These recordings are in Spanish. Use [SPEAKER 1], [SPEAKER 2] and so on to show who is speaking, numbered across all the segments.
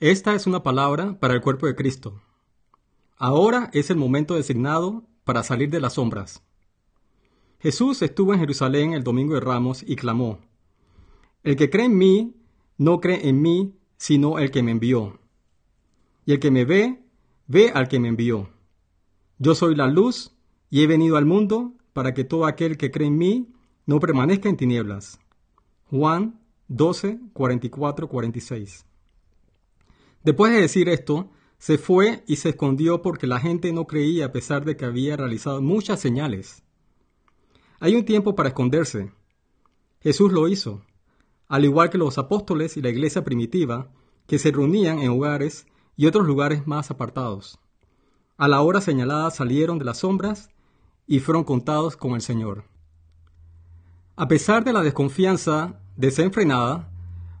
[SPEAKER 1] Esta es una palabra para el cuerpo de Cristo. Ahora es el momento designado para salir de las sombras. Jesús estuvo en Jerusalén el domingo de Ramos y clamó, El que cree en mí, no cree en mí, sino el que me envió. Y el que me ve, ve al que me envió. Yo soy la luz y he venido al mundo para que todo aquel que cree en mí no permanezca en tinieblas. Juan 12, 44, 46. Después de decir esto, se fue y se escondió porque la gente no creía a pesar de que había realizado muchas señales. Hay un tiempo para esconderse. Jesús lo hizo, al igual que los apóstoles y la iglesia primitiva, que se reunían en hogares y otros lugares más apartados. A la hora señalada salieron de las sombras y fueron contados con el Señor. A pesar de la desconfianza desenfrenada,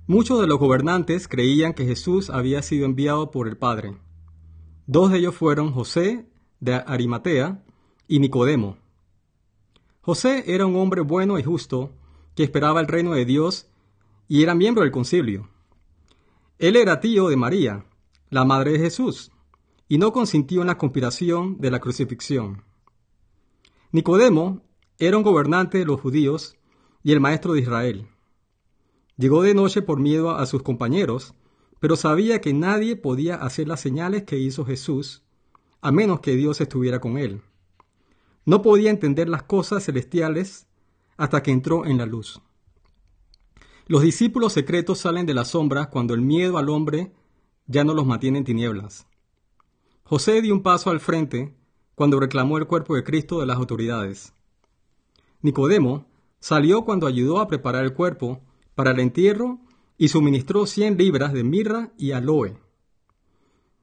[SPEAKER 1] muchos de los gobernantes creían que Jesús había sido enviado por el Padre. Dos de ellos fueron José de Arimatea y Nicodemo. José era un hombre bueno y justo que esperaba el reino de Dios y era miembro del concilio. Él era tío de María, la madre de Jesús, y no consintió en la conspiración de la crucifixión. Nicodemo era un gobernante de los judíos y el maestro de Israel. Llegó de noche por miedo a sus compañeros, pero sabía que nadie podía hacer las señales que hizo Jesús, a menos que Dios estuviera con él. No podía entender las cosas celestiales hasta que entró en la luz. Los discípulos secretos salen de las sombras cuando el miedo al hombre ya no los mantiene en tinieblas. José dio un paso al frente cuando reclamó el cuerpo de Cristo de las autoridades. Nicodemo salió cuando ayudó a preparar el cuerpo para el entierro y suministró cien libras de mirra y aloe.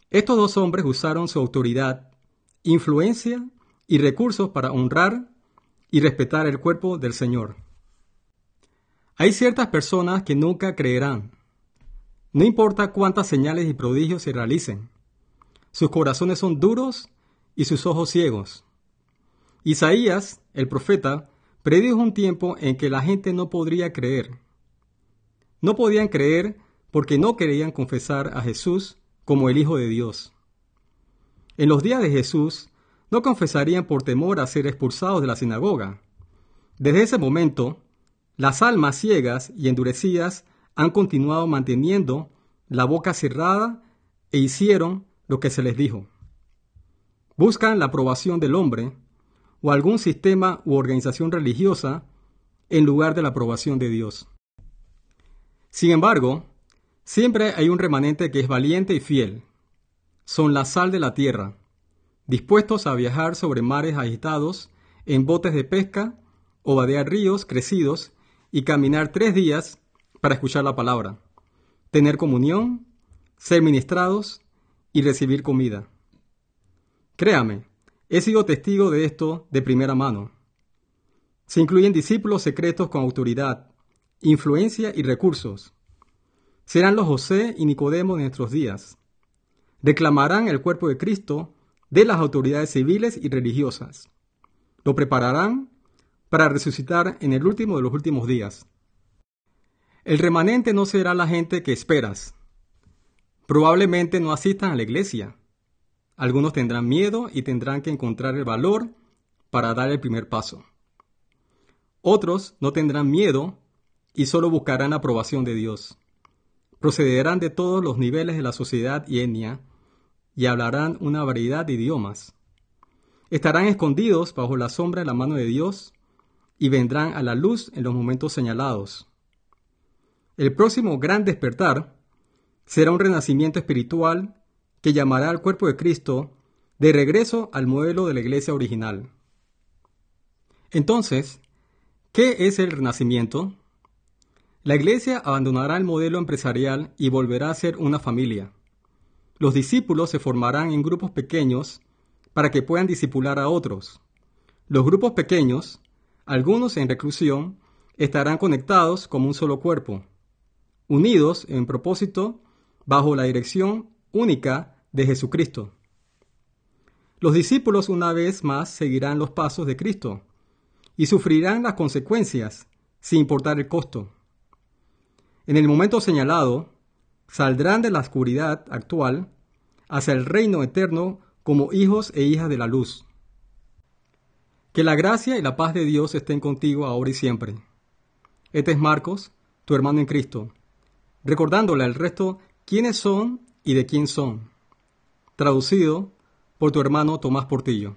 [SPEAKER 1] Estos dos hombres usaron su autoridad, influencia y recursos para honrar y respetar el cuerpo del Señor. Hay ciertas personas que nunca creerán, no importa cuántas señales y prodigios se realicen. Sus corazones son duros y sus ojos ciegos. Isaías, el profeta, predijo un tiempo en que la gente no podría creer. No podían creer porque no querían confesar a Jesús como el Hijo de Dios. En los días de Jesús, no confesarían por temor a ser expulsados de la sinagoga. Desde ese momento, las almas ciegas y endurecidas han continuado manteniendo la boca cerrada e hicieron lo que se les dijo. Buscan la aprobación del hombre o algún sistema u organización religiosa en lugar de la aprobación de Dios. Sin embargo, siempre hay un remanente que es valiente y fiel. Son la sal de la tierra, dispuestos a viajar sobre mares agitados, en botes de pesca, o vadear ríos crecidos y caminar tres días para escuchar la palabra, tener comunión, ser ministrados y recibir comida. Créame, he sido testigo de esto de primera mano. Se incluyen discípulos secretos con autoridad, influencia y recursos. Serán los José y Nicodemo de nuestros días. Declamarán el cuerpo de Cristo de las autoridades civiles y religiosas. Lo prepararán para resucitar en el último de los últimos días. El remanente no será la gente que esperas. Probablemente no asistan a la iglesia. Algunos tendrán miedo y tendrán que encontrar el valor para dar el primer paso. Otros no tendrán miedo y solo buscarán la aprobación de Dios. Procederán de todos los niveles de la sociedad y etnia y hablarán una variedad de idiomas. Estarán escondidos bajo la sombra de la mano de Dios y vendrán a la luz en los momentos señalados. El próximo gran despertar será un renacimiento espiritual que llamará al cuerpo de Cristo de regreso al modelo de la iglesia original. Entonces, ¿qué es el renacimiento? La iglesia abandonará el modelo empresarial y volverá a ser una familia. Los discípulos se formarán en grupos pequeños para que puedan discipular a otros. Los grupos pequeños, algunos en reclusión, estarán conectados como un solo cuerpo unidos en propósito bajo la dirección única de Jesucristo. Los discípulos una vez más seguirán los pasos de Cristo y sufrirán las consecuencias sin importar el costo. En el momento señalado, saldrán de la oscuridad actual hacia el reino eterno como hijos e hijas de la luz. Que la gracia y la paz de Dios estén contigo ahora y siempre. Este es Marcos, tu hermano en Cristo, recordándole al resto quiénes son y de quién son. Traducido por tu hermano Tomás Portillo.